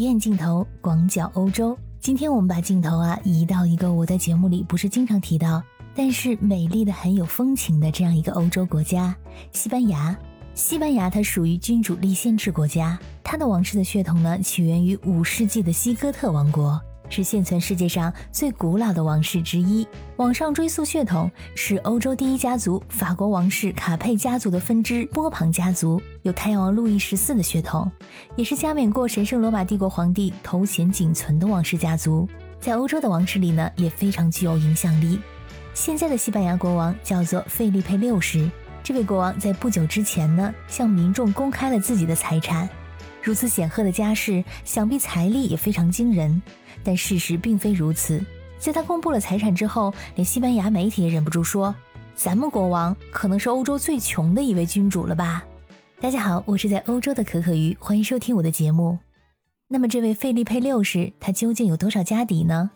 体验镜头广角欧洲。今天我们把镜头啊移到一个我在节目里不是经常提到，但是美丽的很有风情的这样一个欧洲国家——西班牙。西班牙它属于君主立宪制国家，它的王室的血统呢起源于五世纪的西哥特王国。是现存世界上最古老的王室之一。往上追溯血统，是欧洲第一家族法国王室卡佩家族的分支波旁家族，有太阳王路易十四的血统，也是加冕过神圣罗马帝国皇帝头衔仅存的王室家族。在欧洲的王室里呢，也非常具有影响力。现在的西班牙国王叫做费利佩六世。这位国王在不久之前呢，向民众公开了自己的财产。如此显赫的家世，想必财力也非常惊人。但事实并非如此。在他公布了财产之后，连西班牙媒体也忍不住说：“咱们国王可能是欧洲最穷的一位君主了吧？”大家好，我是在欧洲的可可鱼，欢迎收听我的节目。那么，这位费利佩六世他究竟有多少家底呢？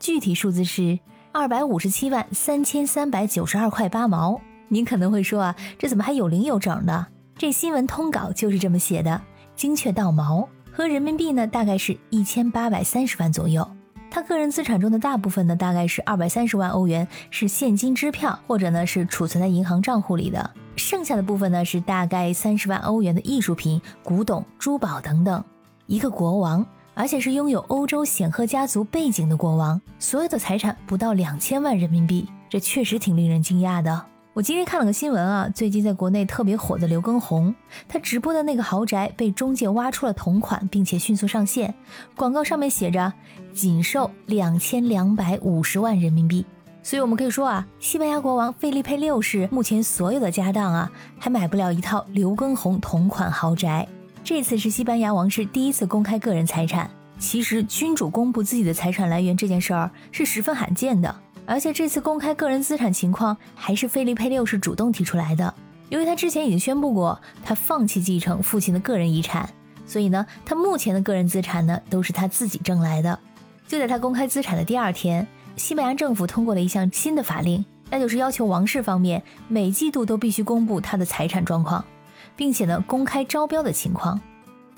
具体数字是二百五十七万三千三百九十二块八毛。您可能会说啊，这怎么还有零有整的？这新闻通稿就是这么写的，精确到毛。和人民币呢，大概是一千八百三十万左右。他个人资产中的大部分呢，大概是二百三十万欧元是现金支票，或者呢是储存在银行账户里的。剩下的部分呢，是大概三十万欧元的艺术品、古董、珠宝等等。一个国王，而且是拥有欧洲显赫家族背景的国王，所有的财产不到两千万人民币，这确实挺令人惊讶的。我今天看了个新闻啊，最近在国内特别火的刘畊宏，他直播的那个豪宅被中介挖出了同款，并且迅速上线，广告上面写着仅售两千两百五十万人民币。所以我们可以说啊，西班牙国王费利佩六世目前所有的家当啊，还买不了一套刘畊宏同款豪宅。这次是西班牙王室第一次公开个人财产，其实君主公布自己的财产来源这件事儿是十分罕见的。而且这次公开个人资产情况还是菲利佩六世主动提出来的，由于他之前已经宣布过他放弃继承父亲的个人遗产，所以呢，他目前的个人资产呢都是他自己挣来的。就在他公开资产的第二天，西班牙政府通过了一项新的法令，那就是要求王室方面每季度都必须公布他的财产状况，并且呢公开招标的情况。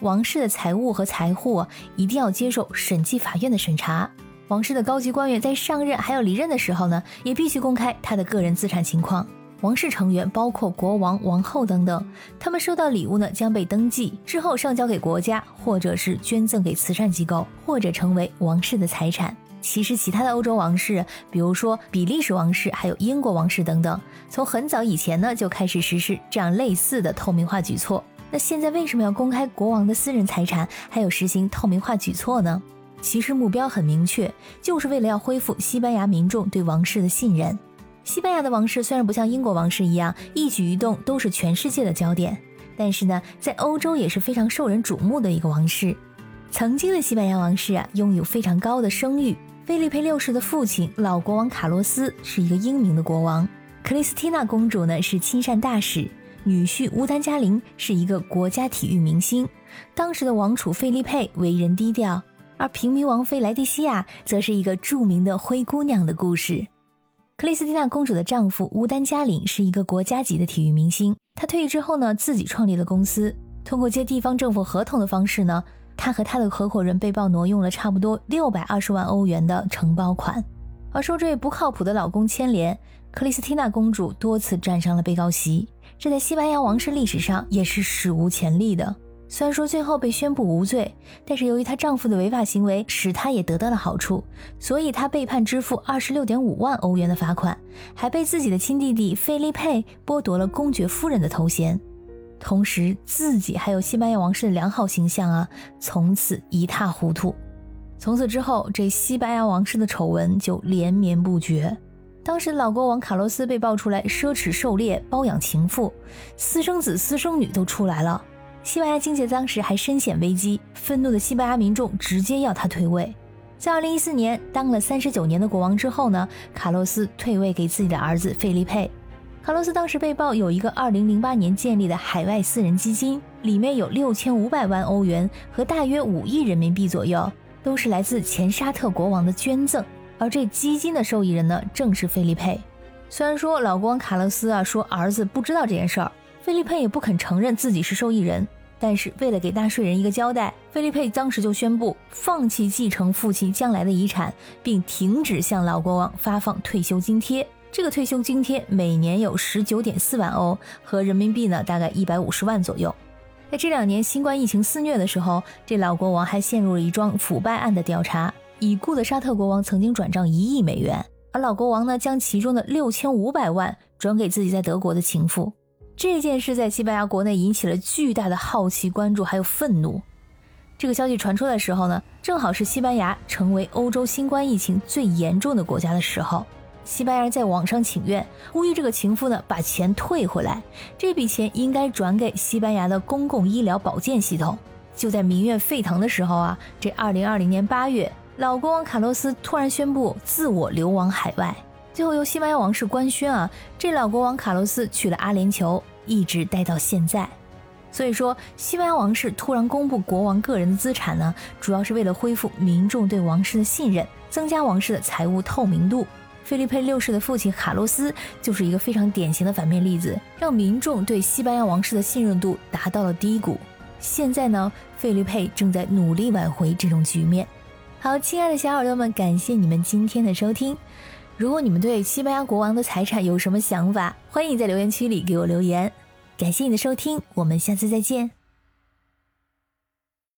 王室的财务和财户一定要接受审计法院的审查。王室的高级官员在上任还有离任的时候呢，也必须公开他的个人资产情况。王室成员包括国王、王后等等，他们收到礼物呢将被登记，之后上交给国家，或者是捐赠给慈善机构，或者成为王室的财产。其实，其他的欧洲王室，比如说比利时王室，还有英国王室等等，从很早以前呢就开始实施这样类似的透明化举措。那现在为什么要公开国王的私人财产，还有实行透明化举措呢？其实目标很明确，就是为了要恢复西班牙民众对王室的信任。西班牙的王室虽然不像英国王室一样一举一动都是全世界的焦点，但是呢，在欧洲也是非常受人瞩目的一个王室。曾经的西班牙王室啊，拥有非常高的声誉。菲利佩六世的父亲老国王卡洛斯是一个英明的国王，克里斯蒂娜公主呢是亲善大使，女婿乌丹加林是一个国家体育明星。当时的王储费利佩为人低调。而平民王妃莱蒂西亚则是一个著名的灰姑娘的故事。克里斯蒂娜公主的丈夫乌丹加里是一个国家级的体育明星。他退役之后呢，自己创立了公司，通过接地方政府合同的方式呢，他和他的合伙人被曝挪用了差不多六百二十万欧元的承包款。而受这位不靠谱的老公牵连，克里斯蒂娜公主多次站上了被告席，这在西班牙王室历史上也是史无前例的。虽然说最后被宣布无罪，但是由于她丈夫的违法行为，使她也得到了好处，所以她被判支付二十六点五万欧元的罚款，还被自己的亲弟弟费利佩剥夺了公爵夫人的头衔，同时自己还有西班牙王室的良好形象啊，从此一塌糊涂。从此之后，这西班牙王室的丑闻就连绵不绝。当时老国王卡洛斯被爆出来奢侈狩猎、包养情妇，私生子、私生女都出来了。西班牙经济当时还深陷危机，愤怒的西班牙民众直接要他退位。在二零一四年当了三十九年的国王之后呢，卡洛斯退位给自己的儿子费利佩。卡洛斯当时被曝有一个二零零八年建立的海外私人基金，里面有六千五百万欧元和大约五亿人民币左右，都是来自前沙特国王的捐赠。而这基金的受益人呢，正是费利佩。虽然说老国王卡洛斯啊说儿子不知道这件事儿，菲利佩也不肯承认自己是受益人。但是为了给纳税人一个交代，菲利佩当时就宣布放弃继承父亲将来的遗产，并停止向老国王发放退休津贴。这个退休津贴每年有十九点四万欧，和人民币呢大概一百五十万左右。在这两年新冠疫情肆虐的时候，这老国王还陷入了一桩腐败案的调查。已故的沙特国王曾经转账一亿美元，而老国王呢将其中的六千五百万转给自己在德国的情妇。这件事在西班牙国内引起了巨大的好奇、关注，还有愤怒。这个消息传出的时候呢，正好是西班牙成为欧洲新冠疫情最严重的国家的时候。西班牙人在网上请愿，呼吁这个情妇呢把钱退回来，这笔钱应该转给西班牙的公共医疗保健系统。就在民怨沸腾的时候啊，这二零二零年八月，老国王卡洛斯突然宣布自我流亡海外。最后由西班牙王室官宣啊，这老国王卡洛斯去了阿联酋，一直待到现在。所以说，西班牙王室突然公布国王个人的资产呢，主要是为了恢复民众对王室的信任，增加王室的财务透明度。菲利佩六世的父亲卡洛斯就是一个非常典型的反面例子，让民众对西班牙王室的信任度达到了低谷。现在呢，菲利佩正在努力挽回这种局面。好，亲爱的小耳朵们，感谢你们今天的收听。如果你们对西班牙国王的财产有什么想法，欢迎在留言区里给我留言。感谢你的收听，我们下次再见。